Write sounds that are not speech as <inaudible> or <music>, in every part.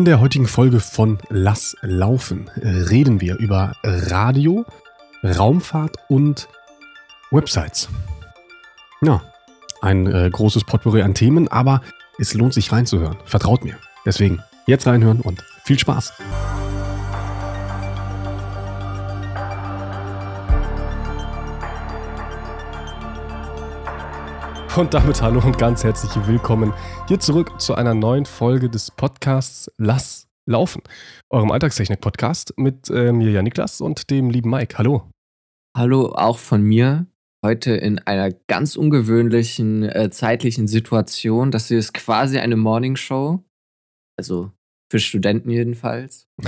In der heutigen Folge von Lass laufen reden wir über Radio, Raumfahrt und Websites. Ja, ein äh, großes Potpourri an Themen, aber es lohnt sich reinzuhören. Vertraut mir. Deswegen jetzt reinhören und viel Spaß. Und damit hallo und ganz herzlich willkommen hier zurück zu einer neuen Folge des Podcasts Lass laufen, eurem Alltagstechnik-Podcast mit äh, mir, ja Niklas, und dem lieben Mike. Hallo. Hallo auch von mir. Heute in einer ganz ungewöhnlichen äh, zeitlichen Situation. Das hier ist quasi eine Morning Show. Also für Studenten jedenfalls. <laughs>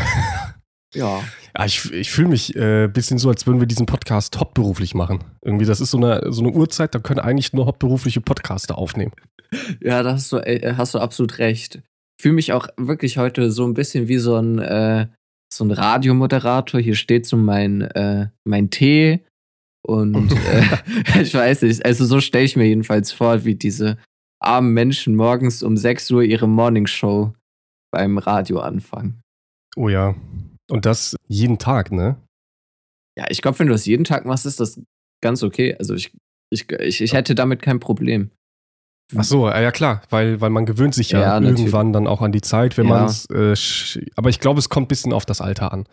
Ja. Ja, ich, ich fühle mich ein äh, bisschen so, als würden wir diesen Podcast hauptberuflich machen. Irgendwie, das ist so eine, so eine Uhrzeit, da können eigentlich nur hauptberufliche Podcaster aufnehmen. Ja, da hast du, äh, hast du absolut recht. Ich fühle mich auch wirklich heute so ein bisschen wie so ein, äh, so ein Radiomoderator. Hier steht so mein, äh, mein Tee und <laughs> äh, <laughs> ich weiß nicht, also so stelle ich mir jedenfalls vor, wie diese armen Menschen morgens um 6 Uhr ihre Morningshow beim Radio anfangen. Oh ja, und das jeden Tag, ne? Ja, ich glaube, wenn du das jeden Tag machst, ist das ganz okay. Also ich, ich, ich, ich hätte damit kein Problem. Ach so, ja klar, weil, weil man gewöhnt sich ja, ja irgendwann natürlich. dann auch an die Zeit, wenn ja. man es. Äh, aber ich glaube, es kommt ein bisschen auf das Alter an.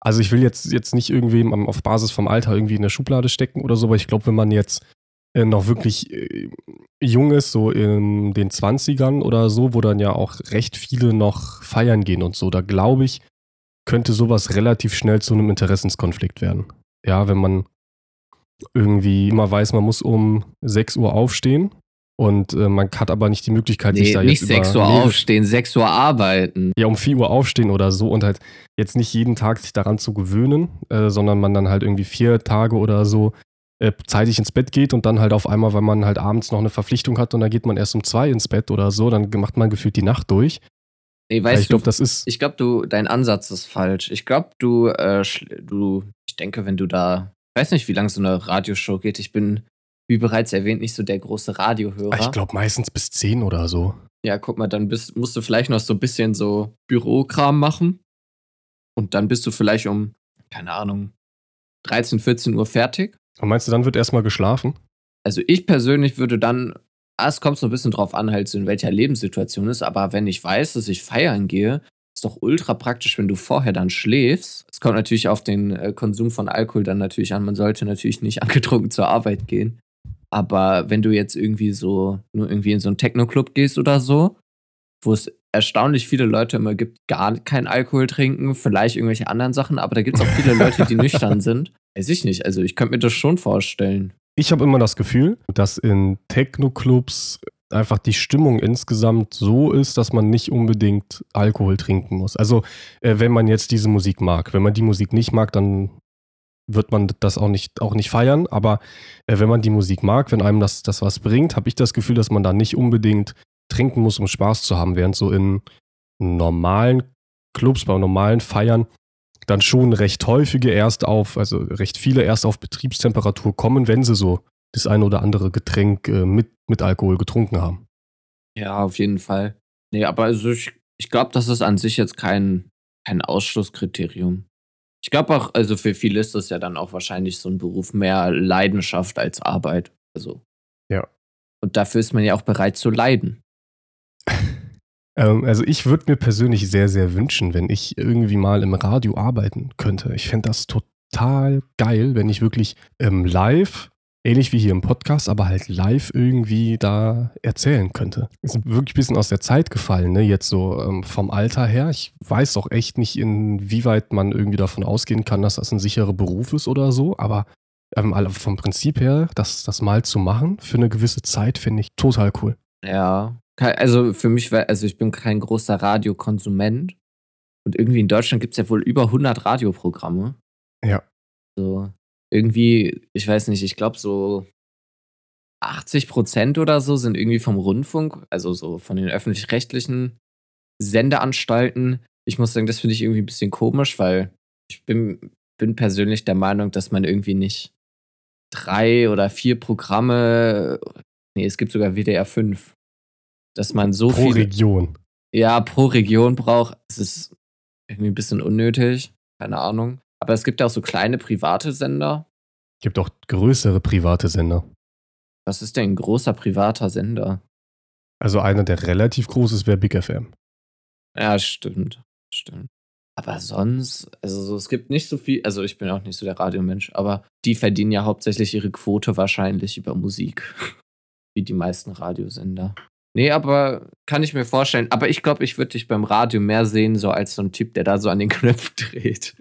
Also ich will jetzt, jetzt nicht irgendwem auf Basis vom Alter irgendwie in der Schublade stecken oder so, aber ich glaube, wenn man jetzt äh, noch wirklich äh, jung ist, so in den 20ern oder so, wo dann ja auch recht viele noch feiern gehen und so, da glaube ich, könnte sowas relativ schnell zu einem Interessenskonflikt werden. Ja, wenn man irgendwie immer weiß, man muss um 6 Uhr aufstehen und äh, man hat aber nicht die Möglichkeit, nee, sich da jetzt nicht über... Nicht 6 Uhr aufstehen, 6 Uhr arbeiten. Ja, um 4 Uhr aufstehen oder so und halt jetzt nicht jeden Tag sich daran zu gewöhnen, äh, sondern man dann halt irgendwie vier Tage oder so äh, zeitig ins Bett geht und dann halt auf einmal, weil man halt abends noch eine Verpflichtung hat und dann geht man erst um zwei ins Bett oder so, dann macht man gefühlt die Nacht durch. Nee, weißt ich glaube, das ist. Ich glaube, du, dein Ansatz ist falsch. Ich glaube, du, äh, du, ich denke, wenn du da, ich weiß nicht, wie lange so eine Radioshow geht. Ich bin, wie bereits erwähnt, nicht so der große Radiohörer. Ich glaube meistens bis 10 oder so. Ja, guck mal, dann bist, musst du vielleicht noch so ein bisschen so Bürokram machen. Und dann bist du vielleicht um, keine Ahnung, 13, 14 Uhr fertig. Und meinst du, dann wird erstmal geschlafen? Also ich persönlich würde dann Ah, es kommt so ein bisschen drauf an, halt so in welcher Lebenssituation ist, aber wenn ich weiß, dass ich feiern gehe, ist doch ultra praktisch, wenn du vorher dann schläfst. Es kommt natürlich auf den äh, Konsum von Alkohol dann natürlich an. Man sollte natürlich nicht <laughs> angetrunken zur Arbeit gehen. Aber wenn du jetzt irgendwie so, nur irgendwie in so einen Techno-Club gehst oder so, wo es erstaunlich viele Leute immer gibt, gar keinen Alkohol trinken, vielleicht irgendwelche anderen Sachen, aber da gibt es auch viele Leute, die nüchtern <laughs> sind. Weiß ich nicht. Also ich könnte mir das schon vorstellen. Ich habe immer das Gefühl, dass in Techno-Clubs einfach die Stimmung insgesamt so ist, dass man nicht unbedingt Alkohol trinken muss. Also, äh, wenn man jetzt diese Musik mag. Wenn man die Musik nicht mag, dann wird man das auch nicht, auch nicht feiern. Aber äh, wenn man die Musik mag, wenn einem das, das was bringt, habe ich das Gefühl, dass man da nicht unbedingt trinken muss, um Spaß zu haben. Während so in normalen Clubs, bei normalen Feiern, dann schon recht häufige erst auf, also recht viele erst auf Betriebstemperatur kommen, wenn sie so das eine oder andere Getränk äh, mit, mit Alkohol getrunken haben. Ja, auf jeden Fall. Nee, aber also ich, ich glaube, das ist an sich jetzt kein, kein Ausschlusskriterium. Ich glaube auch, also für viele ist das ja dann auch wahrscheinlich so ein Beruf mehr Leidenschaft als Arbeit. Also. Ja. Und dafür ist man ja auch bereit zu leiden. <laughs> Ähm, also ich würde mir persönlich sehr, sehr wünschen, wenn ich irgendwie mal im Radio arbeiten könnte. Ich fände das total geil, wenn ich wirklich ähm, live, ähnlich wie hier im Podcast, aber halt live irgendwie da erzählen könnte. Ist wirklich ein bisschen aus der Zeit gefallen, ne? Jetzt so ähm, vom Alter her. Ich weiß auch echt nicht, inwieweit man irgendwie davon ausgehen kann, dass das ein sicherer Beruf ist oder so, aber ähm, vom Prinzip her, das, das mal zu machen für eine gewisse Zeit, finde ich total cool. Ja, also für mich, also ich bin kein großer Radiokonsument. Und irgendwie in Deutschland gibt es ja wohl über 100 Radioprogramme. Ja. So, irgendwie, ich weiß nicht, ich glaube so 80 Prozent oder so sind irgendwie vom Rundfunk, also so von den öffentlich-rechtlichen Sendeanstalten. Ich muss sagen, das finde ich irgendwie ein bisschen komisch, weil ich bin, bin persönlich der Meinung, dass man irgendwie nicht drei oder vier Programme, nee, es gibt sogar WDR 5 dass man so Pro viele, Region. ja, pro Region braucht. Es ist irgendwie ein bisschen unnötig. Keine Ahnung. Aber es gibt ja auch so kleine private Sender. Gibt auch größere private Sender. Was ist denn ein großer privater Sender? Also einer, der relativ groß ist, wäre Big FM. Ja, stimmt. Stimmt. Aber sonst, also so, es gibt nicht so viel, also ich bin auch nicht so der Radiomensch, aber die verdienen ja hauptsächlich ihre Quote wahrscheinlich über Musik. <laughs> Wie die meisten Radiosender. Nee, aber kann ich mir vorstellen. Aber ich glaube, ich würde dich beim Radio mehr sehen, so als so ein Typ, der da so an den <laughs> Knöpfen dreht.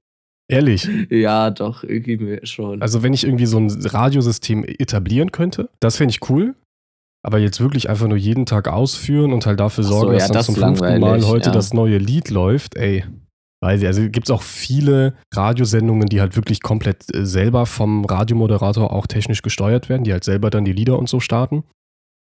Ehrlich? Ja, doch, irgendwie schon. Also, wenn ich irgendwie so ein Radiosystem etablieren könnte, das fände ich cool. Aber jetzt wirklich einfach nur jeden Tag ausführen und halt dafür sorgen, so, ja, dass dann das zum fünften Mal heute ja. das neue Lied läuft, ey. Weiß ich, also gibt es auch viele Radiosendungen, die halt wirklich komplett äh, selber vom Radiomoderator auch technisch gesteuert werden, die halt selber dann die Lieder und so starten.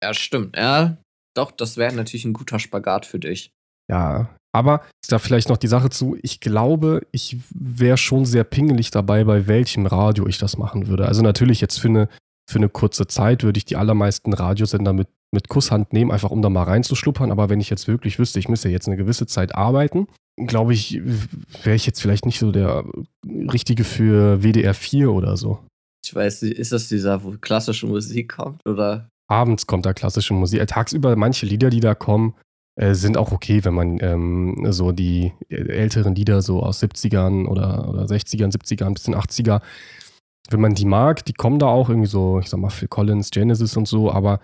Ja, stimmt. Ja, doch, das wäre natürlich ein guter Spagat für dich. Ja, aber da vielleicht noch die Sache zu, ich glaube, ich wäre schon sehr pingelig dabei, bei welchem Radio ich das machen würde. Also natürlich jetzt für eine, für eine kurze Zeit würde ich die allermeisten Radiosender mit, mit Kusshand nehmen, einfach um da mal reinzuschluppern. Aber wenn ich jetzt wirklich wüsste, ich müsste jetzt eine gewisse Zeit arbeiten, glaube ich, wäre ich jetzt vielleicht nicht so der Richtige für WDR 4 oder so. Ich weiß nicht, ist das dieser, wo klassische Musik kommt oder? Abends kommt da klassische Musik. Äh, tagsüber manche Lieder, die da kommen, äh, sind auch okay, wenn man ähm, so die äh, älteren Lieder so aus 70ern oder, oder 60ern, 70ern, bisschen 80er, wenn man die mag, die kommen da auch irgendwie so, ich sag mal, Phil Collins, Genesis und so, aber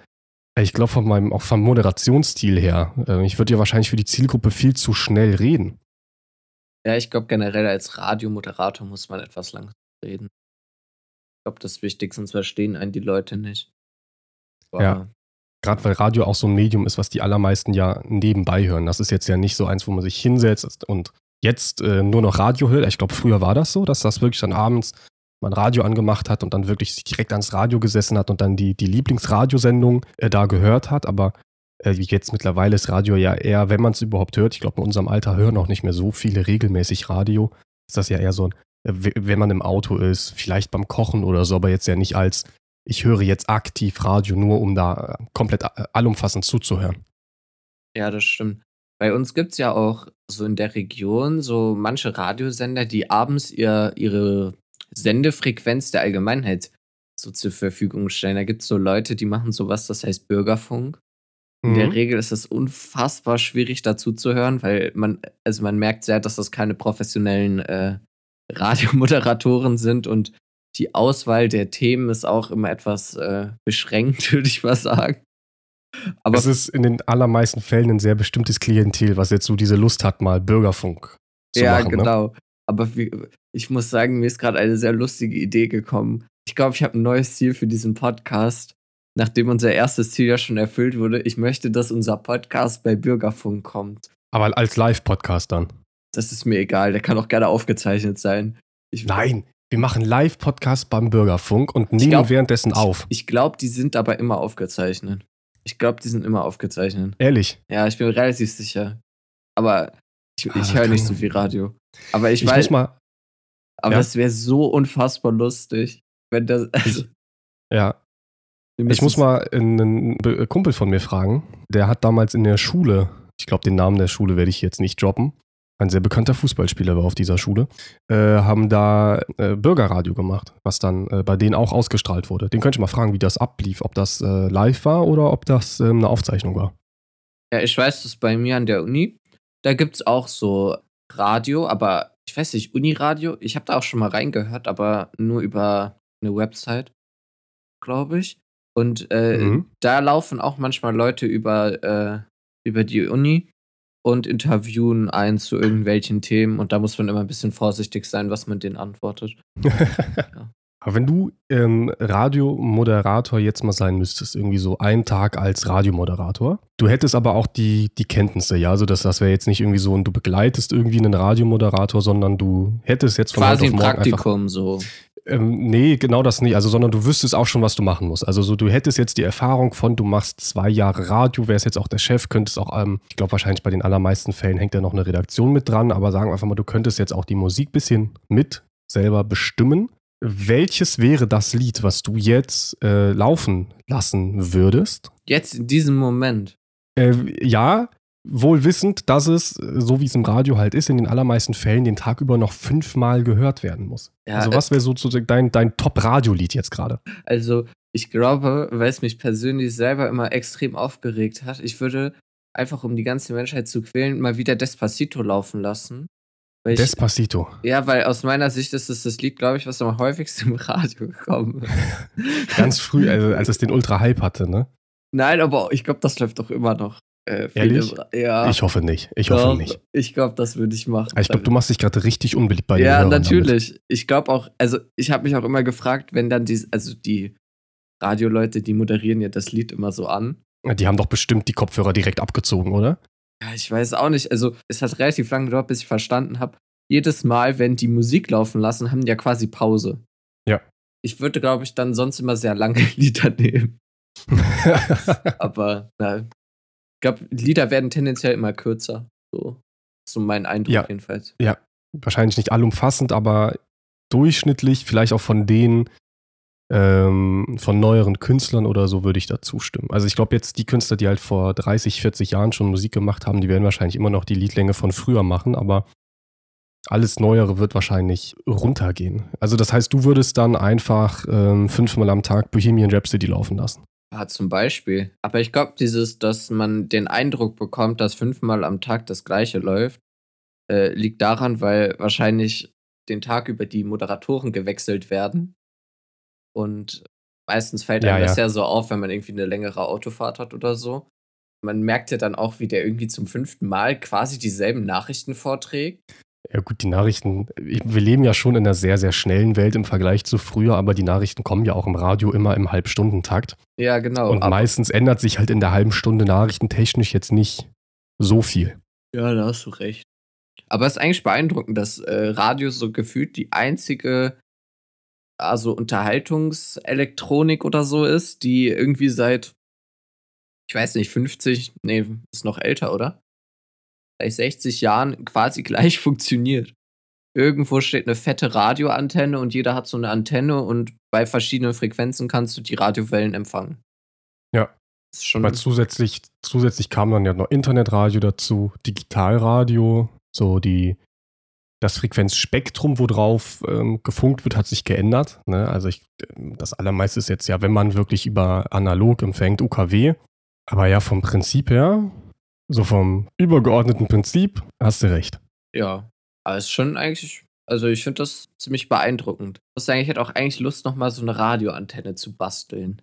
ich glaube von meinem, auch vom Moderationsstil her, äh, ich würde ja wahrscheinlich für die Zielgruppe viel zu schnell reden. Ja, ich glaube generell als Radiomoderator muss man etwas langsam reden. Ich glaube, das ist wichtig, sonst verstehen einen die Leute nicht. Wow. Ja. Gerade weil Radio auch so ein Medium ist, was die allermeisten ja nebenbei hören. Das ist jetzt ja nicht so eins, wo man sich hinsetzt und jetzt äh, nur noch Radio hört. Ich glaube, früher war das so, dass das wirklich dann abends man Radio angemacht hat und dann wirklich sich direkt ans Radio gesessen hat und dann die, die Lieblingsradiosendung äh, da gehört hat. Aber äh, jetzt mittlerweile ist Radio ja eher, wenn man es überhaupt hört, ich glaube, in unserem Alter hören auch nicht mehr so viele regelmäßig Radio. Ist das ja eher so, äh, wenn man im Auto ist, vielleicht beim Kochen oder so, aber jetzt ja nicht als ich höre jetzt aktiv Radio, nur um da äh, komplett äh, allumfassend zuzuhören. Ja, das stimmt. Bei uns gibt es ja auch so in der Region so manche Radiosender, die abends ihr, ihre Sendefrequenz der Allgemeinheit so zur Verfügung stellen. Da gibt es so Leute, die machen sowas, das heißt Bürgerfunk. In mhm. der Regel ist es unfassbar schwierig dazu zu hören, weil man, also man merkt sehr, dass das keine professionellen äh, Radiomoderatoren sind und die Auswahl der Themen ist auch immer etwas äh, beschränkt, <laughs> würde ich mal sagen. Aber es ist in den allermeisten Fällen ein sehr bestimmtes Klientel, was jetzt so diese Lust hat, mal Bürgerfunk zu ja, machen. Ja, ne? genau. Ne? Aber wie, ich muss sagen, mir ist gerade eine sehr lustige Idee gekommen. Ich glaube, ich habe ein neues Ziel für diesen Podcast, nachdem unser erstes Ziel ja schon erfüllt wurde. Ich möchte, dass unser Podcast bei Bürgerfunk kommt. Aber als Live-Podcast dann. Das ist mir egal, der kann auch gerne aufgezeichnet sein. Ich, Nein, wir machen Live-Podcast beim Bürgerfunk und nehmen glaub, währenddessen auf. Ich, ich glaube, die sind aber immer aufgezeichnet. Ich glaube, die sind immer aufgezeichnet. Ehrlich? Ja, ich bin relativ sicher. Aber ich, ah, ich höre nicht so viel Radio. Aber ich, ich weiß. mal. Aber ja? das wäre so unfassbar lustig, wenn das. <laughs> Also, ja. Ich muss mal einen Kumpel von mir fragen. Der hat damals in der Schule, ich glaube, den Namen der Schule werde ich jetzt nicht droppen, ein sehr bekannter Fußballspieler war auf dieser Schule, äh, haben da äh, Bürgerradio gemacht, was dann äh, bei denen auch ausgestrahlt wurde. Den könnte ich mal fragen, wie das ablief, ob das äh, live war oder ob das ähm, eine Aufzeichnung war. Ja, ich weiß das bei mir an der Uni. Da gibt es auch so Radio, aber ich weiß nicht, Uniradio. Ich habe da auch schon mal reingehört, aber nur über eine Website, glaube ich. Und äh, mhm. da laufen auch manchmal Leute über, äh, über die Uni und interviewen einen zu irgendwelchen Themen und da muss man immer ein bisschen vorsichtig sein, was man denen antwortet. ja. <laughs> Aber wenn du ähm, Radiomoderator jetzt mal sein müsstest, irgendwie so einen Tag als Radiomoderator, du hättest aber auch die, die Kenntnisse, ja, also das, das wäre jetzt nicht irgendwie so, und du begleitest irgendwie einen Radiomoderator, sondern du hättest jetzt von Quasi ein Praktikum einfach, so. Ähm, nee, genau das nicht. Also, sondern du wüsstest auch schon, was du machen musst. Also, so, du hättest jetzt die Erfahrung von, du machst zwei Jahre Radio, wärst jetzt auch der Chef, könntest auch, ähm, ich glaube, wahrscheinlich bei den allermeisten Fällen hängt ja noch eine Redaktion mit dran, aber sagen wir einfach mal, du könntest jetzt auch die Musik ein bisschen mit selber bestimmen. Welches wäre das Lied, was du jetzt äh, laufen lassen würdest? Jetzt in diesem Moment. Äh, ja, wohl wissend, dass es, so wie es im Radio halt ist, in den allermeisten Fällen den Tag über noch fünfmal gehört werden muss. Ja, also was wäre sozusagen dein, dein Top-Radio-Lied jetzt gerade? Also ich glaube, weil es mich persönlich selber immer extrem aufgeregt hat, ich würde einfach um die ganze Menschheit zu quälen, mal wieder Despacito laufen lassen. Ich, Despacito. Ja, weil aus meiner Sicht ist es das Lied, glaube ich, was am häufigsten im Radio gekommen ist. <laughs> Ganz früh, also als es den Ultra-Hype hatte, ne? Nein, aber ich glaube, das läuft doch immer noch. Äh, Ehrlich? Ja. Ich hoffe nicht. Ich Doch, hoffe nicht. Ich glaube, das würde ich machen. ich glaube, du machst dich gerade richtig unbeliebt bei dir. Ja, natürlich. Damit. Ich glaube auch, also ich habe mich auch immer gefragt, wenn dann die, also die Radioleute, die moderieren ja das Lied immer so an. Die haben doch bestimmt die Kopfhörer direkt abgezogen, oder? Ja, ich weiß auch nicht. Also, es hat relativ lange gedauert, bis ich verstanden habe. Jedes Mal, wenn die Musik laufen lassen, haben die ja quasi Pause. Ja. Ich würde, glaube ich, dann sonst immer sehr lange <laughs> Lieder nehmen. <laughs> Aber, na, ich glaube, Lieder werden tendenziell immer kürzer. So, so mein Eindruck ja. jedenfalls. Ja, wahrscheinlich nicht allumfassend, aber durchschnittlich, vielleicht auch von denen, ähm, von neueren Künstlern oder so würde ich da zustimmen. Also ich glaube jetzt die Künstler, die halt vor 30, 40 Jahren schon Musik gemacht haben, die werden wahrscheinlich immer noch die Liedlänge von früher machen, aber alles Neuere wird wahrscheinlich runtergehen. Also das heißt, du würdest dann einfach ähm, fünfmal am Tag Bohemian Rhapsody laufen lassen. Ja, zum Beispiel. Aber ich glaube, dieses, dass man den Eindruck bekommt, dass fünfmal am Tag das Gleiche läuft, äh, liegt daran, weil wahrscheinlich den Tag über die Moderatoren gewechselt werden und meistens fällt einem ja, das ja so auf, wenn man irgendwie eine längere Autofahrt hat oder so. Man merkt ja dann auch, wie der irgendwie zum fünften Mal quasi dieselben Nachrichten vorträgt. Ja gut, die Nachrichten, wir leben ja schon in einer sehr, sehr schnellen Welt im Vergleich zu früher, aber die Nachrichten kommen ja auch im Radio immer im Halbstundentakt. Ja, genau. Und meistens ändert sich halt in der halben Stunde nachrichtentechnisch jetzt nicht so viel. Ja, da hast du recht. Aber es ist eigentlich beeindruckend, dass äh, Radio so gefühlt die einzige also Unterhaltungselektronik oder so ist, die irgendwie seit, ich weiß nicht, 50, nee, ist noch älter, oder? Seit 60 Jahren quasi <laughs> gleich funktioniert. Irgendwo steht eine fette Radioantenne und jeder hat so eine Antenne und bei verschiedenen Frequenzen kannst du die Radiowellen empfangen. Ja. Schon Weil zusätzlich, zusätzlich kam dann ja noch Internetradio dazu, Digitalradio, so die das Frequenzspektrum, worauf ähm, gefunkt wird, hat sich geändert. Ne? Also ich, das allermeiste ist jetzt ja, wenn man wirklich über analog empfängt, UKW. Aber ja, vom Prinzip her, so vom übergeordneten Prinzip, hast du recht. Ja, aber es ist schon eigentlich, also ich finde das ziemlich beeindruckend. Ich hätte auch eigentlich Lust, nochmal so eine Radioantenne zu basteln.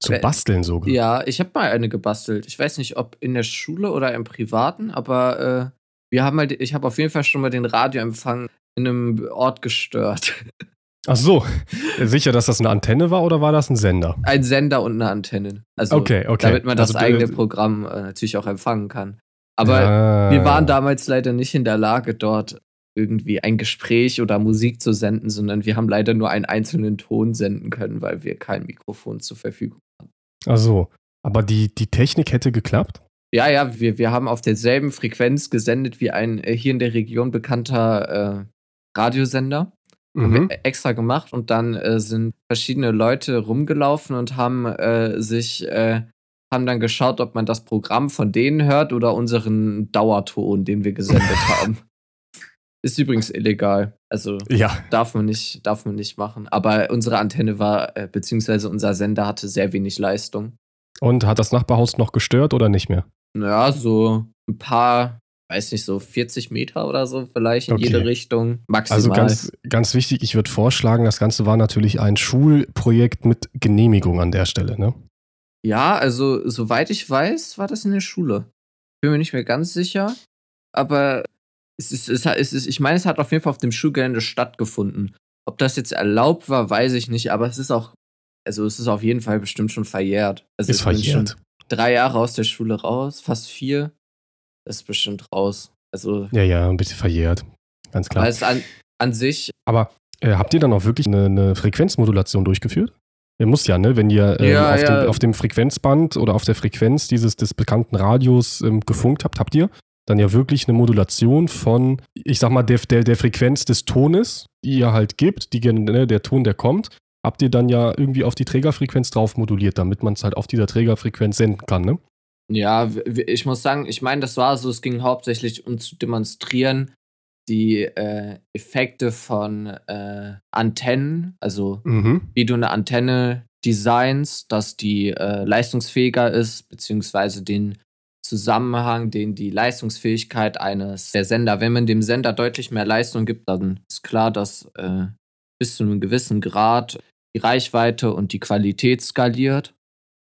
Zu basteln sogar? Ja, ich habe mal eine gebastelt. Ich weiß nicht, ob in der Schule oder im Privaten, aber äh, wir haben halt, ich habe auf jeden Fall schon mal den Radioempfang in einem Ort gestört. <laughs> Ach so, sicher, dass das eine Antenne war oder war das ein Sender? Ein Sender und eine Antenne. Also, okay, okay. damit man das also, eigene Programm äh, natürlich auch empfangen kann. Aber ja. wir waren damals leider nicht in der Lage, dort irgendwie ein Gespräch oder Musik zu senden, sondern wir haben leider nur einen einzelnen Ton senden können, weil wir kein Mikrofon zur Verfügung hatten. Ach so, aber die, die Technik hätte geklappt? Ja, ja, wir, wir haben auf derselben Frequenz gesendet wie ein äh, hier in der Region bekannter äh, Radiosender. Mhm. Extra gemacht und dann äh, sind verschiedene Leute rumgelaufen und haben äh, sich, äh, haben dann geschaut, ob man das Programm von denen hört oder unseren Dauerton, den wir gesendet <laughs> haben. Ist übrigens illegal. Also ja. darf man nicht, darf man nicht machen. Aber unsere Antenne war, äh, beziehungsweise unser Sender hatte sehr wenig Leistung. Und hat das Nachbarhaus noch gestört oder nicht mehr? Ja, so ein paar, weiß nicht, so 40 Meter oder so vielleicht in okay. jede Richtung. Maximal. Also ganz, ganz wichtig, ich würde vorschlagen, das Ganze war natürlich ein Schulprojekt mit Genehmigung an der Stelle, ne? Ja, also soweit ich weiß, war das in der Schule. Bin mir nicht mehr ganz sicher, aber es ist, es ist, es ist, ich meine, es hat auf jeden Fall auf dem Schulgelände stattgefunden. Ob das jetzt erlaubt war, weiß ich nicht, aber es ist auch, also es ist auf jeden Fall bestimmt schon verjährt. Also ist verjährt drei Jahre aus der Schule raus, fast vier. Ist bestimmt raus. Also, ja, ja, ein bisschen verjährt. Ganz klar. Aber es an, an sich. Aber äh, habt ihr dann auch wirklich eine, eine, Frequenzmodulation durchgeführt? Ihr müsst ja, ne? Wenn ihr ähm, ja, auf, ja. Dem, auf, Dem, Frequenzband oder auf der Frequenz dieses des bekannten Radios ähm, gefunkt habt, habt ihr dann ja wirklich eine Modulation von, ich sag mal, der, der, der Frequenz des Tones, die ihr halt gibt, die, ne, der Ton, der kommt, habt ihr dann ja irgendwie auf die Trägerfrequenz drauf moduliert, damit man es halt auf dieser Trägerfrequenz senden kann, ne? Ja, ich muss sagen, ich meine, das war so, es ging hauptsächlich um zu demonstrieren, die äh, Effekte von äh, Antennen, also Mhm. wie du eine Antenne designst, dass die äh, leistungsfähiger ist, beziehungsweise den Zusammenhang, den die Leistungsfähigkeit eines der Sender, wenn man dem Sender deutlich mehr Leistung gibt, dann ist klar, dass äh, bis zu einem gewissen Grad die Reichweite und die Qualität skaliert.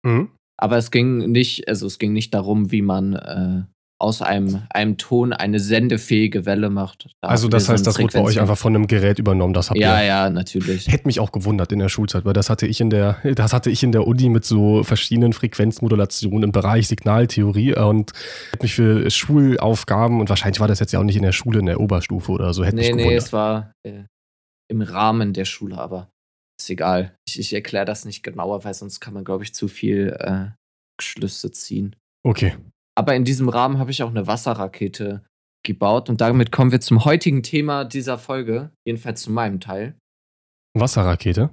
Mhm. Aber es ging nicht, also es ging nicht darum, wie man äh, aus einem, einem Ton eine sendefähige Welle macht. Da Also das heißt, so das wurde bei euch einfach von einem Gerät übernommen. Das habt Ja, ihr. ja, natürlich. Hätte mich auch gewundert in der Schulzeit, weil das hatte ich in der, das hatte ich in der Uni mit so verschiedenen Frequenzmodulationen im Bereich Signaltheorie und hätte mich für Schulaufgaben und wahrscheinlich war das jetzt ja auch nicht in der Schule in der Oberstufe oder so, hätte Nee, mich nee, gewundert. es war äh, im Rahmen der Schule, aber ist egal. Ich, ich erkläre das nicht genauer, weil sonst kann man, glaube ich, zu viel äh, Schlüsse ziehen. Okay. Aber in diesem Rahmen habe ich auch eine Wasserrakete gebaut und damit kommen wir zum heutigen Thema dieser Folge, jedenfalls zu meinem Teil. Wasserrakete.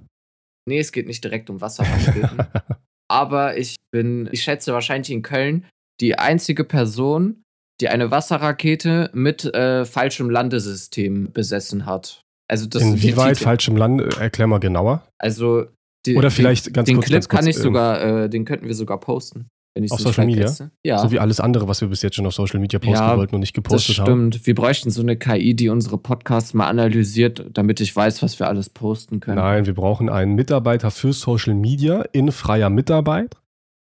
Nee, es geht nicht direkt um Wasserraketen. <laughs> aber ich bin, ich schätze wahrscheinlich in Köln, die einzige Person, die eine Wasserrakete mit äh, falschem Landesystem besessen hat. Also das Inwieweit falsch im Land? Erklär mal genauer. Also die, Oder vielleicht ganz den, den kurz. Clip ganz kurz, kann ich ähm, sogar, äh, den könnten wir sogar posten, wenn ich Auf Social Media? Ja, So wie alles andere, was wir bis jetzt schon auf Social Media posten Ja, wollten und nicht das gepostet haben. stimmt. Wir bräuchten so eine KI, die unsere Podcasts mal analysiert, damit ich weiß, was wir alles posten können. Nein, wir brauchen einen Mitarbeiter für Social Media in freier Mitarbeit.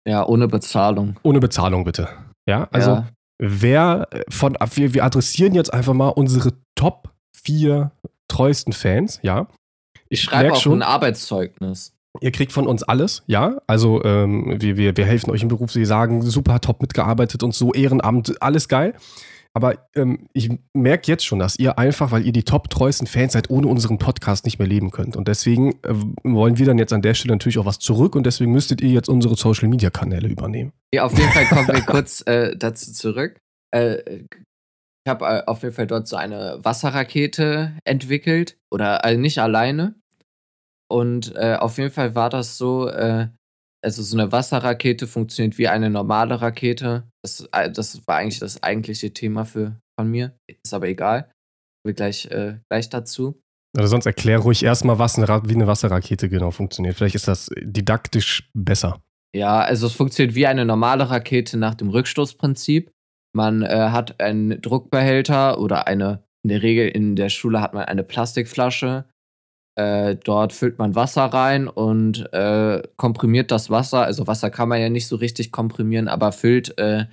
Ja, ohne Bezahlung. Ohne Bezahlung bitte. Ja, also ja. wer von, wir, wir adressieren jetzt einfach mal unsere Top 4 treuesten Fans, ja. ich schreibe auch schon- ein Arbeitszeugnis. Ihr kriegt von uns alles, ja. Also ähm, wir, wir, wir helfen euch im Beruf, sie sagen, super top mitgearbeitet und so, Ehrenamt, alles geil. Aber ähm, ich merke jetzt schon, dass ihr einfach, weil ihr die top treuesten Fans seid, ohne unseren Podcast nicht mehr leben könnt. Und deswegen äh, wollen wir dann jetzt an der Stelle natürlich auch was zurück und deswegen müsstet ihr jetzt unsere Social Media Kanäle übernehmen. Ja, auf jeden Fall kommen wir <laughs> kurz äh, dazu zurück. Äh, ich habe äh, auf jeden Fall dort so eine Wasserrakete entwickelt. Oder äh, nicht alleine. Und äh, auf jeden Fall war das so, äh, also so eine Wasserrakete funktioniert wie eine normale Rakete. Das, äh, das war eigentlich das eigentliche Thema für, von mir. Ist aber egal. Wir gleich, äh, gleich dazu. Oder sonst erklär ruhig erstmal, was eine, wie eine Wasserrakete genau funktioniert. Vielleicht ist das didaktisch besser. Ja, also es funktioniert wie eine normale Rakete nach dem Rückstoßprinzip. Man äh, hat einen Druckbehälter oder eine, in der Regel in der Schule hat man eine Plastikflasche. Äh, dort füllt man Wasser rein und äh, komprimiert das Wasser. Also Wasser kann man ja nicht so richtig komprimieren, aber füllt äh,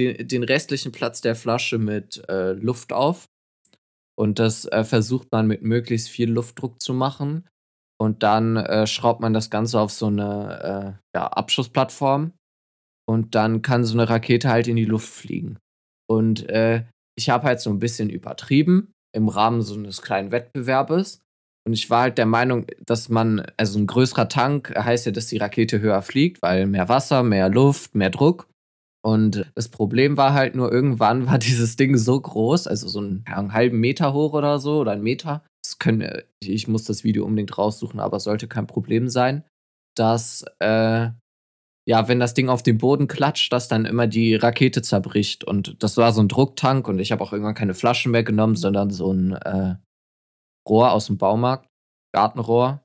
den, den restlichen Platz der Flasche mit äh, Luft auf. Und das äh, versucht man mit möglichst viel Luftdruck zu machen. Und dann äh, schraubt man das Ganze auf so eine äh, ja, Abschussplattform. Und dann kann so eine Rakete halt in die Luft fliegen. Und äh, ich habe halt so ein bisschen übertrieben im Rahmen so eines kleinen Wettbewerbes. Und ich war halt der Meinung, dass man, also ein größerer Tank heißt ja, dass die Rakete höher fliegt, weil mehr Wasser, mehr Luft, mehr Druck. Und das Problem war halt nur, irgendwann war <laughs> dieses Ding so groß, also so einen, halben Meter hoch oder so, oder einen Meter. Das können, äh, ich muss das Video unbedingt raussuchen, aber sollte kein Problem sein, dass, äh, ja, wenn das Ding auf den Boden klatscht, dass dann immer die Rakete zerbricht. Und das war so ein Drucktank und ich habe auch irgendwann keine Flaschen mehr genommen, sondern so ein äh, Rohr aus dem Baumarkt, Gartenrohr.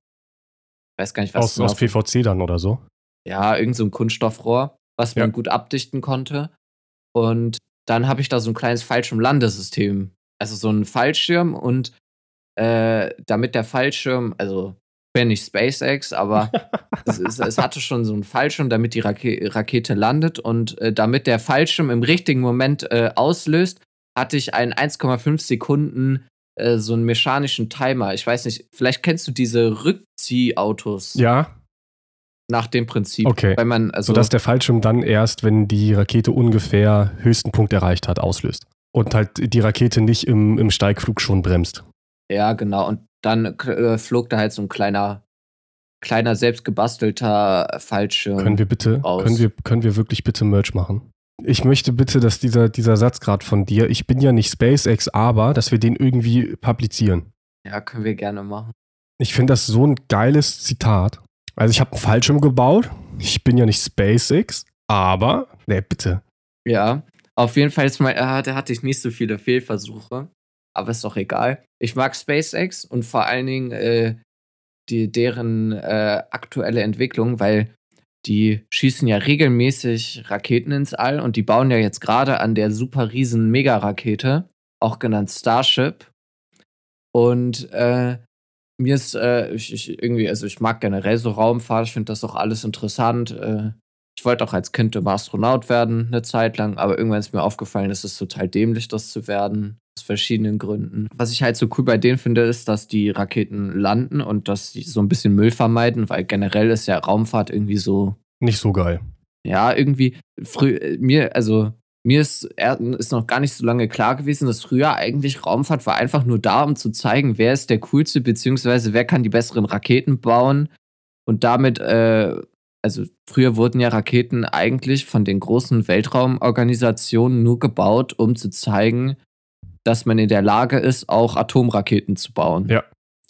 Ich weiß gar nicht, was Aus, genau aus PVC dann oder so. ja, irgend so ein Kunststoffrohr, was Ja. man gut abdichten konnte. Und dann habe ich da so ein kleines Fallschirmlandesystem. Also so ein Fallschirm und äh, damit der Fallschirm, also bin nicht SpaceX, aber <laughs> es, es, es hatte schon so einen Fallschirm, damit die Rake Rakete landet und äh, damit der Fallschirm im richtigen Moment äh, auslöst, hatte ich einen 1,5 Sekunden äh, so einen mechanischen Timer. Ich weiß nicht, vielleicht kennst du diese Rückziehautos Ja, nach dem Prinzip. Okay. Weil man, also, sodass der Fallschirm dann erst, wenn die Rakete ungefähr höchsten Punkt erreicht hat, auslöst. Und halt die Rakete nicht im, im Steigflug schon bremst. ja, genau. Und dann äh, flog da halt so ein kleiner, kleiner selbstgebastelter Fallschirm. Können wir bitte, aus. können wir, können wir wirklich bitte Merch machen? Ich möchte bitte, dass dieser, dieser Satz gerade von dir, ich bin ja nicht SpaceX, aber, dass wir den irgendwie publizieren. ja, können wir gerne machen. Ich finde das so ein geiles Zitat. Also ich habe einen Fallschirm gebaut. Ich bin ja nicht SpaceX, Aber, ne, bitte. Ja, auf jeden Fall ist mein, äh, da hatte ich nicht so viele Fehlversuche. Aber ist doch egal. Ich mag SpaceX und vor allen Dingen äh, die, deren äh, aktuelle Entwicklung, weil die schießen ja regelmäßig Raketen ins All und die bauen ja jetzt gerade an der super riesen Mega-Rakete, auch genannt Starship. Und äh, mir ist äh, ich, ich, irgendwie, also ich mag generell so Raumfahrt, ich finde das auch alles interessant. Äh, ich wollte auch als Kind immer Astronaut werden, eine Zeit lang, aber irgendwann ist mir aufgefallen, es ist total dämlich, das zu werden. Aus verschiedenen Gründen. Was ich halt so cool bei denen finde, ist, dass die Raketen landen und dass sie so ein bisschen Müll vermeiden, weil generell ist ja Raumfahrt irgendwie so. Nicht so geil. Ja, irgendwie früh, mir, also mir ist, ist noch gar nicht so lange klar gewesen, dass früher eigentlich Raumfahrt war einfach nur da, um zu zeigen, wer ist der coolste, beziehungsweise wer kann die besseren Raketen bauen und damit äh, also früher wurden ja Raketen eigentlich von den großen Weltraumorganisationen nur gebaut, um zu zeigen, dass man in der Lage ist, auch Atomraketen zu bauen. Ja.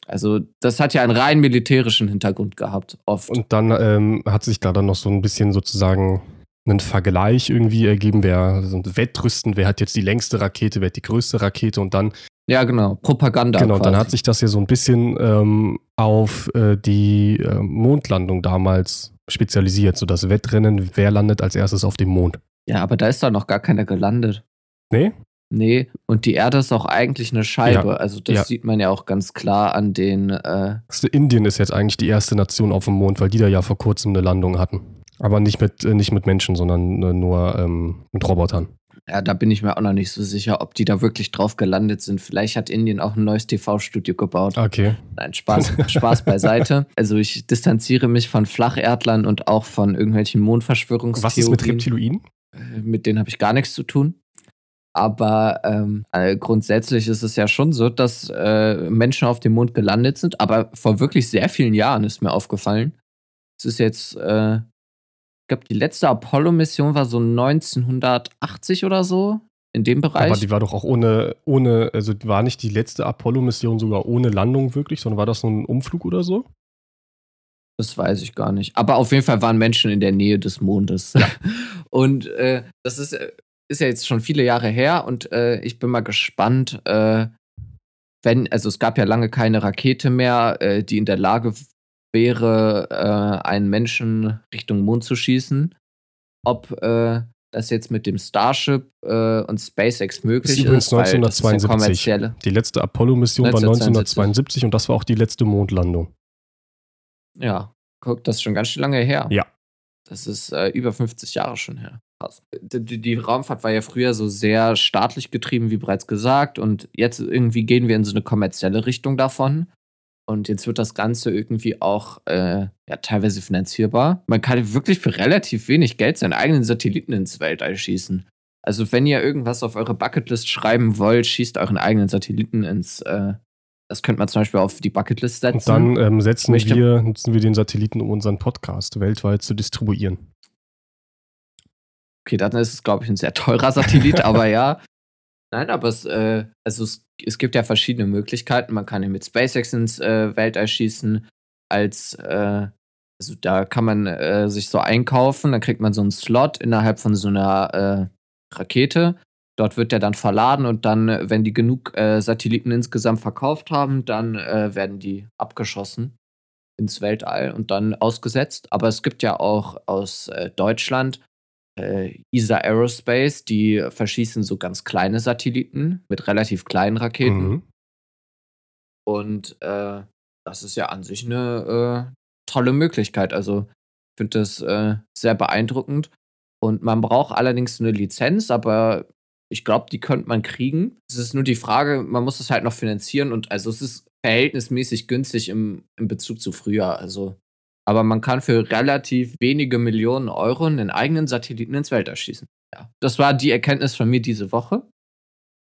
Also das hat ja einen rein militärischen Hintergrund gehabt, oft. Und dann ähm, hat sich da dann noch so ein bisschen sozusagen einen Vergleich irgendwie ergeben, wer so ein Wettrüsten, wer hat jetzt die längste Rakete, wer hat die größte Rakete und dann ja, genau. Propaganda. Genau, quasi. dann hat sich das ja so ein bisschen ähm, auf äh, die äh, Mondlandung damals spezialisiert, so das Wettrennen, wer landet als erstes auf dem Mond. Ja, aber da ist da noch gar keiner gelandet. Nee? Nee, und die Erde ist auch eigentlich eine Scheibe. Ja, also das ja. sieht man ja auch ganz klar an den. Äh Indien ist jetzt eigentlich die erste Nation auf dem Mond, weil die da ja vor kurzem eine Landung hatten. Aber nicht mit, äh, nicht mit Menschen, sondern äh, nur ähm, mit Robotern. Ja, da bin ich mir auch noch nicht so sicher, ob die da wirklich drauf gelandet sind. Vielleicht hat Indien auch ein neues TV-Studio gebaut. Okay. Nein, Spaß, <laughs> Spaß beiseite. Also ich distanziere mich von Flacherdlern und auch von irgendwelchen Mondverschwörungstheorien. Was ist mit Reptiloiden? Äh, mit denen habe ich gar nichts zu tun. Aber ähm, äh, grundsätzlich ist es ja schon so, dass äh, Menschen auf dem Mond gelandet sind. Aber vor wirklich sehr vielen Jahren ist mir aufgefallen. Es ist jetzt äh, glaube, die letzte Apollo-Mission war so 1980 oder so. In dem Bereich. Aber die war doch auch ohne, ohne, also war nicht die letzte Apollo-Mission sogar ohne Landung wirklich, sondern war das so ein Umflug oder so? Das weiß ich gar nicht. Aber auf jeden Fall waren Menschen in der Nähe des Mondes. Ja. <laughs> Und äh, das ist, äh, ist ja jetzt schon viele Jahre her und äh, ich bin mal gespannt, äh, wenn, also es gab ja lange keine Rakete mehr, äh, die in der Lage wäre, äh, einen Menschen Richtung Mond zu schießen. Ob äh, das jetzt mit dem Starship äh, und SpaceX möglich ist. Übrigens 1972. Ja die letzte Apollo-Mission war 1972 und das war auch die letzte Mondlandung. Ja, guck, das ist schon ganz schön lange her. Ja. Das ist über 50 Jahre schon her. Krass. Die, die, Raumfahrt war ja früher so sehr staatlich getrieben, wie bereits gesagt, und jetzt irgendwie gehen wir in so eine kommerzielle Richtung davon. Und jetzt wird das Ganze irgendwie auch äh, ja, teilweise finanzierbar. Man kann wirklich für relativ wenig Geld seinen eigenen Satelliten ins Weltall schießen. Also, wenn ihr irgendwas auf eure Bucketlist schreiben wollt, schießt euren eigenen Satelliten ins. Äh, das könnte man zum Beispiel auf die Bucketlist setzen. Und dann ähm, setzen wir, nutzen wir den Satelliten, um unseren Podcast weltweit zu distribuieren. Okay, dann ist es, glaube ich, ein sehr teurer Satellit, <laughs> aber ja. Nein, aber es, äh, also es, es gibt ja verschiedene Möglichkeiten. Man kann ja mit SpaceX ins äh, Weltall schießen, als äh, also da kann man äh, sich so einkaufen, dann kriegt man so einen Slot innerhalb von so einer äh, Rakete. Dort wird der dann verladen und dann, wenn die genug äh, Satelliten insgesamt verkauft haben, dann äh, werden die abgeschossen ins Weltall und dann ausgesetzt. Aber es gibt ja auch aus äh, Deutschland äh, ESA Aerospace, die verschießen so ganz kleine Satelliten mit relativ kleinen Raketen. Mhm. Und äh, das ist ja an sich eine äh, tolle Möglichkeit. Also ich finde das äh, sehr beeindruckend. Und man braucht allerdings eine Lizenz, aber ich glaube, die könnte man kriegen. Es ist nur die Frage, man muss es halt noch finanzieren und also es ist verhältnismäßig günstig im, im Bezug zu früher. Also aber man kann für relativ wenige Millionen Euro einen eigenen Satelliten ins Weltall schießen. Ja, das war die Erkenntnis von mir diese Woche.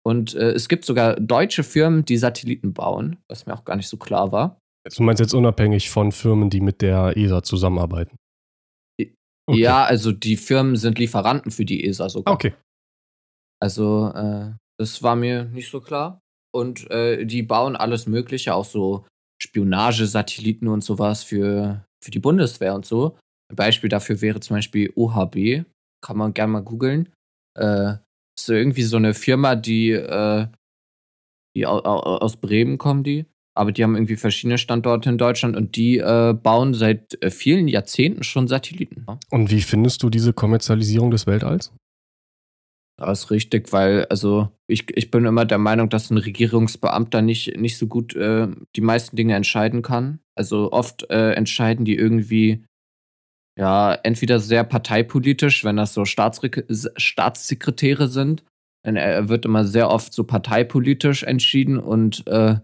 Und äh, es gibt sogar deutsche Firmen, die Satelliten bauen, was mir auch gar nicht so klar war. Du meinst jetzt unabhängig von Firmen, die mit der ESA zusammenarbeiten? Okay. Ja, also die Firmen sind Lieferanten für die ESA sogar. Okay. Also, äh, das war mir nicht so klar. Und äh, die bauen alles Mögliche, auch so Spionagesatelliten und sowas für für die Bundeswehr und so. Ein Beispiel dafür wäre zum Beispiel OHB. kann man gerne mal googeln. Äh, ist irgendwie so eine Firma, die, äh, die aus Bremen kommen, die. Aber die haben irgendwie verschiedene Standorte in Deutschland und die äh, bauen seit äh, vielen Jahrzehnten schon Satelliten. Und wie findest du diese Kommerzialisierung des Weltalls? Das ist richtig, weil, also ich, ich bin immer der Meinung, dass ein Regierungsbeamter nicht, nicht so gut äh, die meisten Dinge entscheiden kann. Also oft äh, entscheiden die irgendwie, ja, entweder sehr parteipolitisch, wenn das so Staatsre Staatssekretäre sind, dann äh, wird immer sehr oft so parteipolitisch entschieden und äh,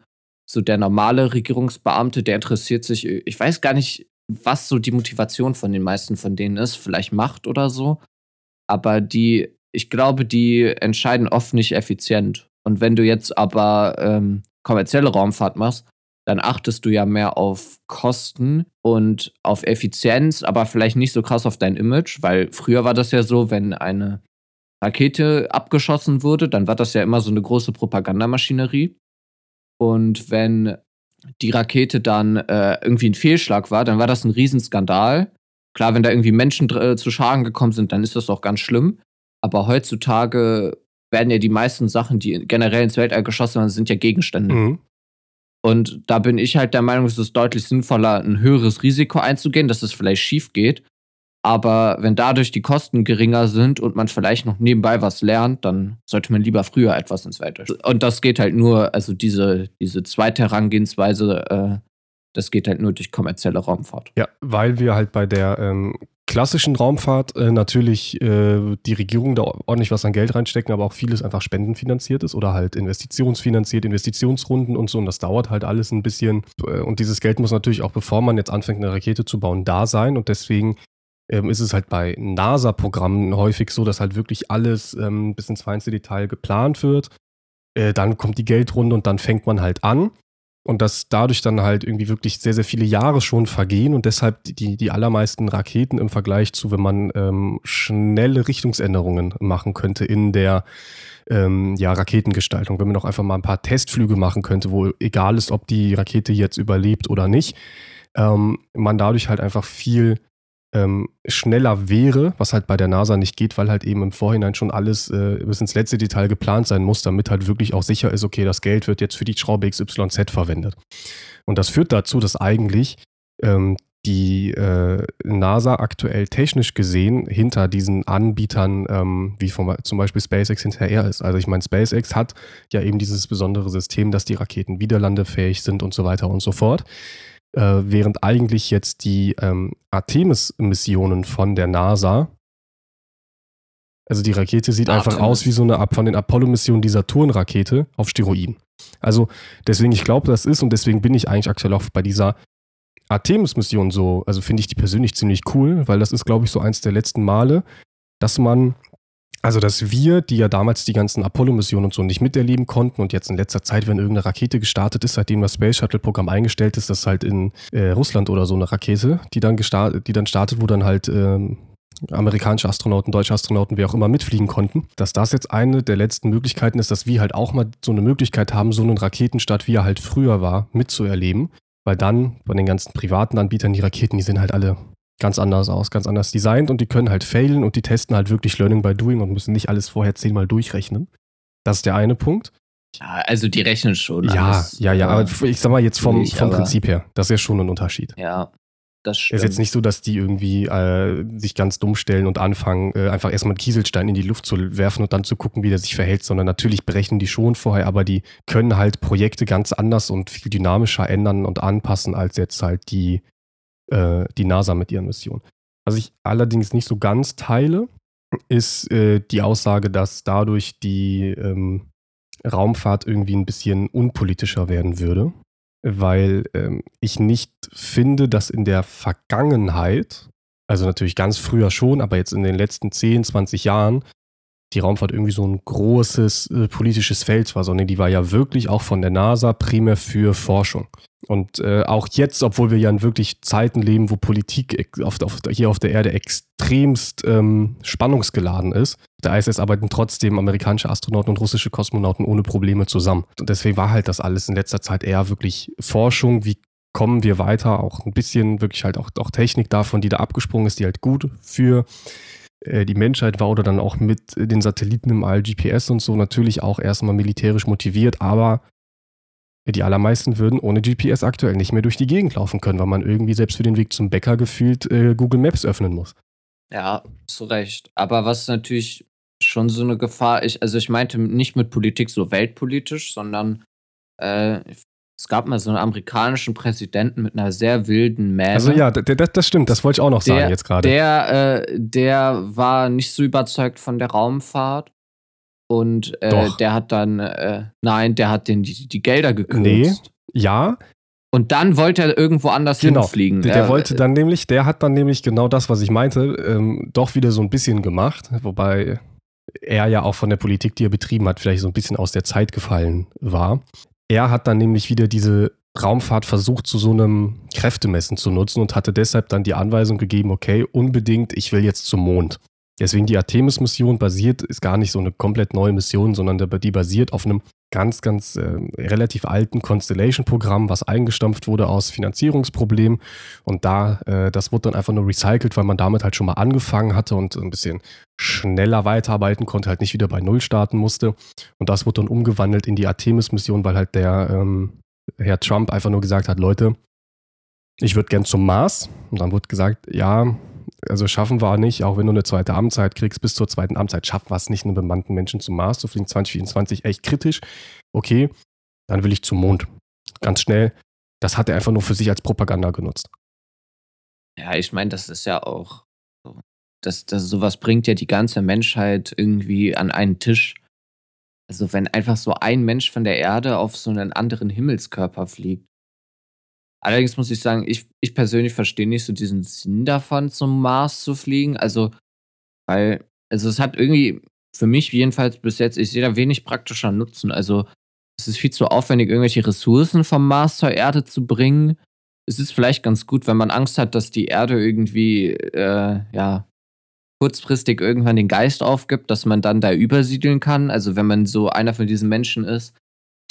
so der normale Regierungsbeamte, der interessiert sich, ich weiß gar nicht, was so die Motivation von den meisten von denen ist, vielleicht Macht oder so, aber die ich glaube, die entscheiden oft nicht effizient. Und wenn du jetzt aber ähm, kommerzielle Raumfahrt machst, dann achtest du ja mehr auf Kosten und auf Effizienz, aber vielleicht nicht so krass auf dein Image, weil früher war das ja so, wenn eine Rakete abgeschossen wurde, dann war das ja immer so eine große Propagandamaschinerie. Und wenn die Rakete dann äh, irgendwie ein Fehlschlag war, dann war das ein Riesenskandal. Klar, wenn da irgendwie Menschen äh, zu Schaden gekommen sind, dann ist das auch ganz schlimm. Aber heutzutage werden ja die meisten Sachen, die generell ins Weltall geschossen werden, sind ja Gegenstände. Mhm. Und da bin ich halt der Meinung, es ist deutlich sinnvoller, ein höheres Risiko einzugehen, dass es vielleicht schief geht. Aber wenn dadurch die Kosten geringer sind und man vielleicht noch nebenbei was lernt, dann sollte man lieber früher etwas ins Weltall. Und das geht halt nur, also diese, diese zweite Herangehensweise, äh, das geht halt nur durch kommerzielle Raumfahrt. Ja, weil wir halt bei der ähm, klassischen Raumfahrt äh, natürlich äh, die Regierung da ordentlich was an Geld reinstecken, aber auch vieles einfach spendenfinanziert ist oder halt investitionsfinanziert, Investitionsrunden und so. Und das dauert halt alles ein bisschen. Äh, und dieses Geld muss natürlich auch, bevor man jetzt anfängt, eine Rakete zu bauen, da sein. Und deswegen ähm, ist es halt bei NASA-Programmen häufig so, dass halt wirklich alles ähm, bis ins feinste Detail geplant wird. Äh, dann kommt die Geldrunde und dann fängt man halt an und dass dadurch dann halt irgendwie wirklich sehr, sehr viele Jahre schon vergehen und deshalb die, die allermeisten Raketen im Vergleich zu, wenn man ähm, schnelle Richtungsänderungen machen könnte in der ähm, ja, Raketengestaltung, wenn man auch einfach mal ein paar Testflüge machen könnte, wo egal ist, ob die Rakete jetzt überlebt oder nicht, ähm, man dadurch halt einfach viel ähm, schneller wäre, was halt bei der NASA nicht geht, weil halt eben im Vorhinein schon alles äh, bis ins letzte Detail geplant sein muss, damit halt wirklich auch sicher ist, okay, das Geld wird jetzt für die Schraube XYZ verwendet. Und das führt dazu, dass eigentlich ähm, die äh, NASA aktuell technisch gesehen hinter diesen Anbietern, ähm, wie vom, zum Beispiel SpaceX hinterher ist. Also ich meine, SpaceX hat ja eben dieses besondere System, dass die Raketen wiederlandefähig sind und so weiter und so fort äh, während eigentlich jetzt die ähm, Artemis-Missionen von der NASA, also die Rakete sieht Artemis. einfach aus wie so eine von den Apollo-Missionen dieser Saturn-Rakete auf Steroiden. Also deswegen, ich glaube, das ist und deswegen bin ich eigentlich aktuell auch bei dieser Artemis-Mission so, also finde ich die persönlich ziemlich cool, weil das ist, glaube ich, so eins der letzten Male, dass man also, dass wir, die ja damals die ganzen Apollo-Missionen und so nicht miterleben konnten und jetzt in letzter Zeit, wenn irgendeine Rakete gestartet ist, seitdem das Space Shuttle-Programm eingestellt ist, das halt in äh, Russland oder so eine Rakete, die dann die dann startet, wo dann halt ähm, amerikanische Astronauten, deutsche Astronauten, wer auch immer mitfliegen konnten, dass das jetzt eine der letzten Möglichkeiten ist, dass wir halt auch mal so eine Möglichkeit haben, so einen Raketenstart, wie er halt früher war, mitzuerleben. Weil dann bei den ganzen privaten Anbietern, die Raketen, die sind halt alle ganz anders aus, ganz anders designt und die können halt failen und die testen halt wirklich Learning by Doing und müssen nicht alles vorher zehnmal durchrechnen. Das ist der eine Punkt. Ja, also die rechnen schon. Ja, alles, ja, ja, aber ich sag mal jetzt vom, vom Prinzip her, das ist ja schon ein Unterschied. Ja, das stimmt. Ist jetzt nicht so, dass die irgendwie äh, sich ganz dumm stellen und anfangen, äh, einfach erstmal einen Kieselstein in die Luft zu werfen und dann zu gucken, wie der sich verhält, sondern natürlich berechnen die schon vorher, aber die können halt Projekte ganz anders und viel dynamischer ändern und anpassen, als jetzt halt die, äh, die NASA mit ihren Missionen. Was ich allerdings nicht so ganz teile, ist äh, die Aussage, dass dadurch die ähm, Raumfahrt irgendwie ein bisschen unpolitischer werden würde, weil ähm, ich nicht finde, dass in der Vergangenheit, also natürlich ganz früher schon, aber jetzt in den letzten 10, 20 Jahren, die Raumfahrt irgendwie so ein großes äh, politisches Feld war, sondern die war ja wirklich auch von der NASA primär für Forschung. Und äh, auch jetzt, obwohl wir ja in wirklich Zeiten leben, wo Politik auf, auf, hier auf der Erde extremst ähm, spannungsgeladen ist, der ISS arbeiten trotzdem amerikanische Astronauten und russische Kosmonauten ohne Probleme zusammen. Und deswegen war halt das alles in letzter Zeit eher wirklich Forschung, wie kommen wir weiter, auch ein bisschen wirklich halt auch, auch Technik davon, die da abgesprungen ist, die halt gut für die Menschheit war oder dann auch mit den Satelliten im All, GPS und so natürlich auch erstmal militärisch motiviert, aber die allermeisten würden ohne GPS aktuell nicht mehr durch die Gegend laufen können, weil man irgendwie selbst für den Weg zum Bäcker gefühlt äh, Google Maps öffnen muss. Ja, zu Recht. Aber was natürlich schon so eine Gefahr ist, also ich meinte nicht mit Politik so weltpolitisch, sondern äh, es gab mal so einen amerikanischen Präsidenten mit einer sehr wilden Mähne. Also ja, das, stimmt, das wollte ich auch noch sagen jetzt gerade. Der, äh, der war nicht so überzeugt von der Raumfahrt. Und äh, der hat dann, äh, nein, der hat den, die, die Gelder gekürzt. Nee, ja. Und dann wollte er irgendwo anders genau. hinfliegen. Der, der wollte dann nämlich, der hat dann nämlich genau das, was ich meinte, ähm, doch wieder so ein bisschen gemacht. Wobei er ja auch von der Politik, die er betrieben hat, vielleicht so ein bisschen aus der Zeit gefallen war. Er hat dann nämlich wieder diese Raumfahrt versucht, zu so einem Kräftemessen zu nutzen und hatte deshalb dann die Anweisung gegeben, okay, unbedingt, ich will jetzt zum Mond. Deswegen die Artemis-Mission basiert, ist gar nicht so eine komplett neue Mission, sondern die basiert auf einem ganz, ganz äh, relativ alten Constellation-Programm, was eingestampft wurde aus Finanzierungsproblemen. Und da, äh, das wurde dann einfach nur recycelt, weil man damit halt schon mal angefangen hatte und ein bisschen schneller weiterarbeiten konnte, halt nicht wieder bei Null starten musste. Und das wurde dann umgewandelt in die Artemis-Mission, weil halt der ähm, Herr Trump einfach nur gesagt hat, Leute, ich würde gern zum Mars. Und dann wurde gesagt, ja, also schaffen wir nicht, auch wenn du eine zweite Amtszeit kriegst, bis zur zweiten Amtszeit schaffen wir es nicht, einen bemannten Menschen zum Mars zu fliegen. 2024 echt kritisch. Okay, dann will ich zum Mond. Ganz schnell. Das hat er einfach nur für sich als Propaganda genutzt. Ja, ich meine, das ist ja auch so. Das, das, sowas bringt ja die ganze Menschheit irgendwie an einen Tisch. Also, wenn einfach so ein Mensch von der Erde auf so einen anderen Himmelskörper fliegt, Allerdings muss ich sagen, ich, ich persönlich verstehe nicht so diesen Sinn davon, zum Mars zu fliegen. Also, weil, also es hat irgendwie, für mich jedenfalls bis jetzt, ich sehe da wenig praktischer Nutzen. Also, es ist viel zu aufwendig, irgendwelche Ressourcen vom Mars zur Erde zu bringen. Es ist vielleicht ganz gut, wenn man Angst hat, dass die Erde irgendwie, äh, ja, kurzfristig irgendwann den Geist aufgibt, dass man dann da übersiedeln kann. Also, wenn man so einer von diesen Menschen ist,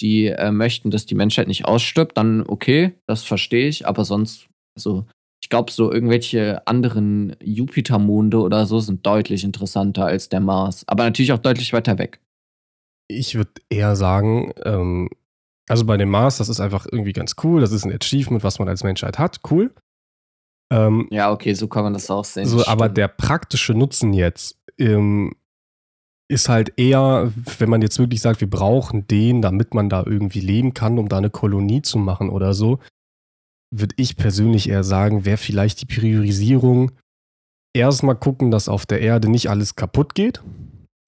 die äh, möchten, dass die Menschheit nicht ausstirbt, dann okay, das verstehe ich, aber sonst, also ich glaube, so irgendwelche anderen Jupitermonde oder so sind deutlich interessanter als der Mars, aber natürlich auch deutlich weiter weg. Ich würde eher sagen, ähm, also bei dem Mars, das ist einfach irgendwie ganz cool, das ist ein Achievement, was man als Menschheit hat, cool. Ähm, ja, okay, so kann man das auch sehen. So, aber der praktische Nutzen jetzt ähm, ist halt eher, wenn man jetzt wirklich sagt, wir brauchen den, damit man da irgendwie leben kann, um da eine Kolonie zu machen oder so, würde ich persönlich eher sagen, wäre vielleicht die Priorisierung erstmal gucken, dass auf der Erde nicht alles kaputt geht.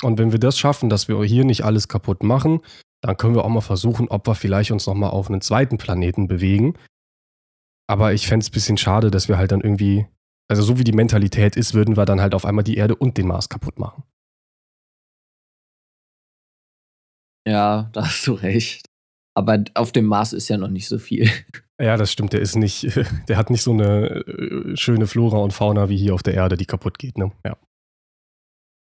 Und wenn wir das schaffen, dass wir hier nicht alles kaputt machen, dann können wir auch mal versuchen, ob wir vielleicht uns nochmal auf einen zweiten Planeten bewegen. Aber ich fände es ein bisschen schade, dass wir halt dann irgendwie, also so wie die Mentalität ist, würden wir dann halt auf einmal die Erde und den Mars kaputt machen. Ja, da hast du recht. Aber auf dem Mars ist ja noch nicht so viel. Ja, das stimmt. Der ist nicht, <laughs> der hat nicht so eine äh, schöne Flora und Fauna wie hier auf der Erde, die kaputt geht, ne? Ja.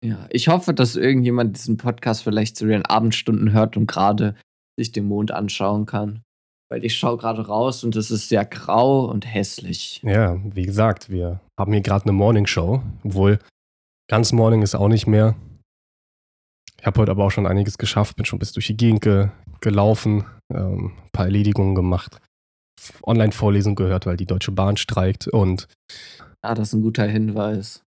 Ja, ich hoffe, dass irgendjemand diesen Podcast vielleicht zu den Abendstunden hört und gerade sich den Mond anschauen kann. Weil ich schaue gerade raus und es ist sehr grau und hässlich. Ja, wie gesagt, wir haben hier gerade eine Morning Show, obwohl ganz Morning ist auch nicht mehr. Ich habe heute aber auch schon einiges geschafft, bin schon bis durch die Gegend ge gelaufen, ähm, ein paar Erledigungen gemacht, Online-Vorlesung gehört, weil die Deutsche Bahn streikt und. Ah, das ist ein guter Hinweis.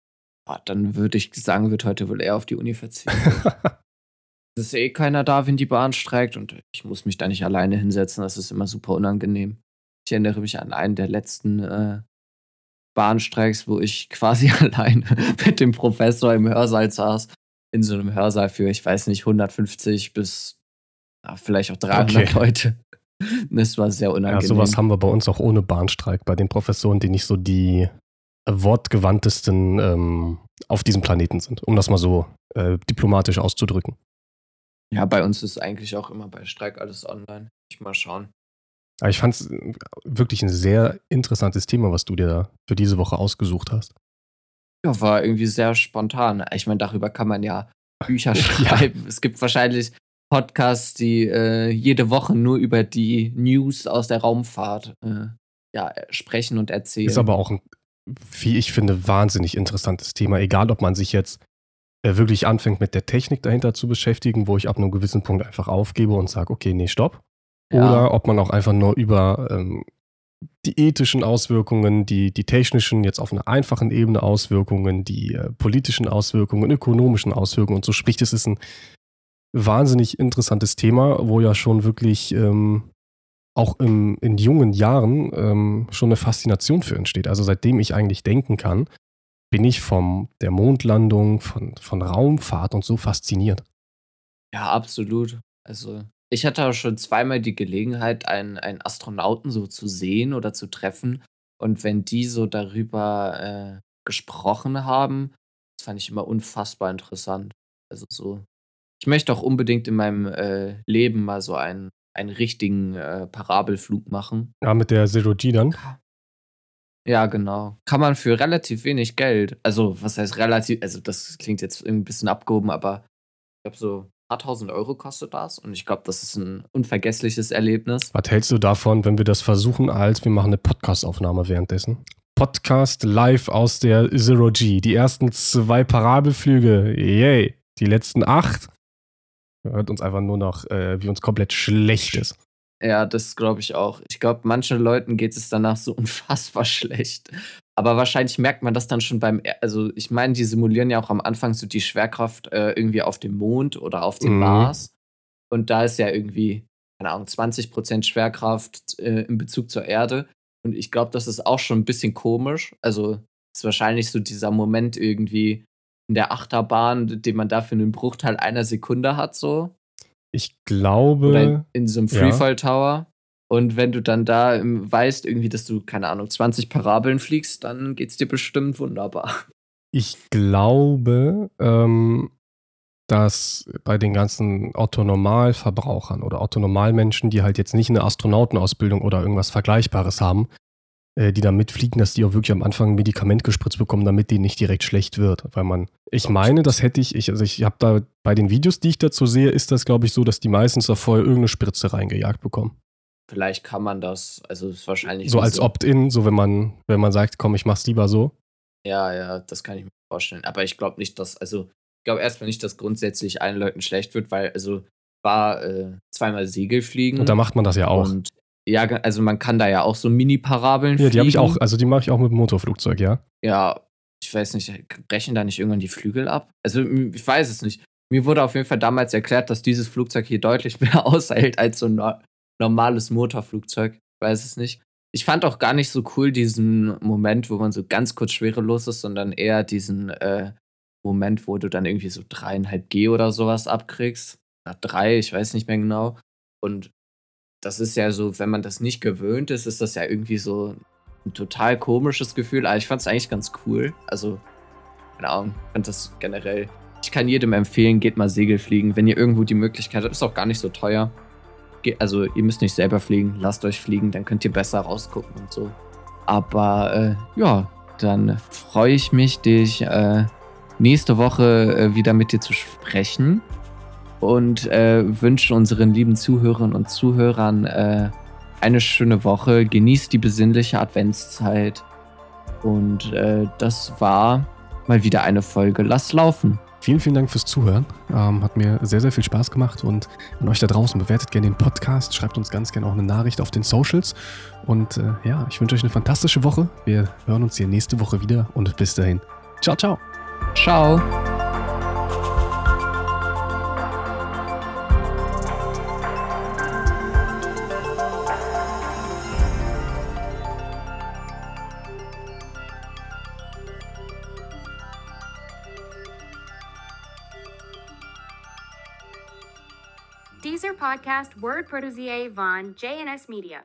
Oh, dann würde ich sagen, wird heute wohl eher auf die Uni verzichten. <laughs> es ist eh keiner da, wenn die Bahn streikt und ich muss mich da nicht alleine hinsetzen. Das ist immer super unangenehm. Ich erinnere mich an einen der letzten äh, Bahnstreiks, wo ich <laughs> quasi <laughs> alleine mit dem Professor im Hörsaal saß in so einem Hörsaal für, ich weiß nicht, 150 bis ach, vielleicht auch 300 okay. Leute. <laughs> Das war sehr unangenehm. Ja, sowas haben wir bei uns auch ohne Bahnstreik, bei den Professoren, die nicht so die wortgewandtesten ähm, auf diesem Planeten sind, um das mal so äh, diplomatisch auszudrücken. Ja, bei uns ist eigentlich auch immer bei Streik alles online. Ich mal schauen. Aber ich fand es wirklich ein sehr interessantes Thema, was du dir für diese Woche ausgesucht hast. Ja, war irgendwie sehr spontan. Ich meine, darüber kann man ja <laughs> Bücher schreiben. Ja. Es gibt wahrscheinlich Podcasts, die äh, jede Woche nur über die News aus der Raumfahrt äh, ja, sprechen und erzählen. Ist aber auch ein wie ich finde, wahnsinnig interessantes Thema. Egal, ob man sich jetzt äh, wirklich anfängt, mit der Technik dahinter zu beschäftigen, wo ich ab einem gewissen Punkt einfach aufgebe und sage, okay, nee, stopp. Ja. Oder ob man auch einfach nur über ähm, die ethischen Auswirkungen, die, die technischen, jetzt auf einer einfachen Ebene Auswirkungen, die äh, politischen Auswirkungen, ökonomischen Auswirkungen und so spricht. Es ist ein wahnsinnig interessantes Thema, wo ja schon wirklich ähm, auch im, in jungen Jahren ähm, schon eine Faszination für entsteht. Also seitdem ich eigentlich denken kann, bin ich von der Mondlandung, von, von Raumfahrt und so fasziniert. Ja, absolut. Also ich hatte auch schon zweimal die Gelegenheit, einen, einen Astronauten so zu sehen oder zu treffen. Und wenn die so darüber äh, gesprochen haben, das fand ich immer unfassbar interessant. Also so, ich möchte auch unbedingt in meinem äh, Leben mal so einen, einen richtigen äh, Parabelflug machen. Ja, mit der Zero G dann? Ja, genau. Kann man für relativ wenig Geld, also was heißt relativ, also das klingt jetzt ein bisschen abgehoben, aber ich glaube so paar tausend Euro kostet das und ich glaube, das ist ein unvergessliches Erlebnis. Was hältst du davon, wenn wir das versuchen, als wir machen eine Podcast-Aufnahme währenddessen? Podcast live aus der Zero G. Die ersten zwei Parabelflüge, yay. Die letzten acht hört uns einfach nur noch, äh, wie uns komplett schlecht ist. Ja, das glaube ich auch. Ich glaube, manchen Leuten geht es danach so <laughs> unfassbar schlecht. Aber wahrscheinlich merkt man das dann schon beim, also ich meine, die simulieren ja auch am Anfang so die Schwerkraft äh, irgendwie auf dem Mond oder auf dem mhm. Mars. Und da ist ja irgendwie, keine Ahnung, 20% Schwerkraft äh, in Bezug zur Erde. Und ich glaube, das ist auch schon ein bisschen komisch. Also ist wahrscheinlich so dieser Moment irgendwie, in der Achterbahn, den man dafür einen Bruchteil einer Sekunde hat, so. Ich glaube. Oder in, in so einem Freefall Tower. Ja. Und wenn du dann da weißt, irgendwie, dass du, keine Ahnung, 20 Parabeln fliegst, dann geht's dir bestimmt wunderbar. Ich glaube, ähm, dass bei den ganzen Otto-Normalverbrauchern oder Otto-Normalmenschen, die halt jetzt nicht eine Astronautenausbildung oder irgendwas Vergleichbares haben, äh, die da mitfliegen, dass die auch wirklich am Anfang ein Medikament gespritzt bekommen, damit denen nicht direkt schlecht wird. Weil man, ich meine, das hätte ich, ich also ich habe da bei den Videos, die ich dazu sehe, ist das, glaube ich, so, dass die meistens da vorher irgendeine Spritze reingejagt bekommen. Vielleicht kann man das, also ist wahrscheinlich. So als so. Opt-in, so wenn man, wenn man sagt, komm, ich mach's lieber so. Ja, ja, das kann ich mir vorstellen. Aber ich glaube nicht, dass, also ich glaube erstmal nicht, dass grundsätzlich allen Leuten schlecht wird, weil, also war äh, zweimal Segelfliegen. Und da macht man das ja auch. Und ja, also man kann da ja auch so Mini-Parabeln Ja, die habe ich auch, also die mache ich auch mit dem Motorflugzeug, ja. Ja, ich weiß nicht, brechen da nicht irgendwann die Flügel ab? Also ich weiß es nicht. Mir wurde auf jeden Fall damals erklärt, dass dieses Flugzeug hier deutlich mehr <laughs> aushält als so ein normales Motorflugzeug. Weiß es nicht. Ich fand auch gar nicht so cool diesen Moment, wo man so ganz kurz schwerelos ist, sondern eher diesen äh, Moment, wo du dann irgendwie so dreieinhalb G oder sowas abkriegst. Oder drei, ich weiß nicht mehr genau. Und das ist ja so, wenn man das nicht gewöhnt ist, ist das ja irgendwie so ein total komisches Gefühl. Aber ich fand es eigentlich ganz cool. Also, keine Ahnung, ich fand das generell. Ich kann jedem empfehlen, geht mal Segelfliegen, wenn ihr irgendwo die Möglichkeit habt. Ist auch gar nicht so teuer. Also, ihr müsst nicht selber fliegen, lasst euch fliegen, dann könnt ihr besser rausgucken und so. Aber äh, ja, dann freue ich mich, dich äh, nächste Woche äh, wieder mit dir zu sprechen und äh, wünsche unseren lieben Zuhörerinnen und Zuhörern äh, eine schöne Woche. Genießt die besinnliche Adventszeit. Und äh, das war mal wieder eine Folge Lass laufen. Vielen, vielen Dank fürs Zuhören. Ähm, hat mir sehr, sehr viel Spaß gemacht. Und an euch da draußen bewertet gerne den Podcast, schreibt uns ganz gerne auch eine Nachricht auf den Socials. Und äh, ja, ich wünsche euch eine fantastische Woche. Wir hören uns hier nächste Woche wieder und bis dahin. Ciao, ciao. Ciao. Podcast Word Protege von JNS Media.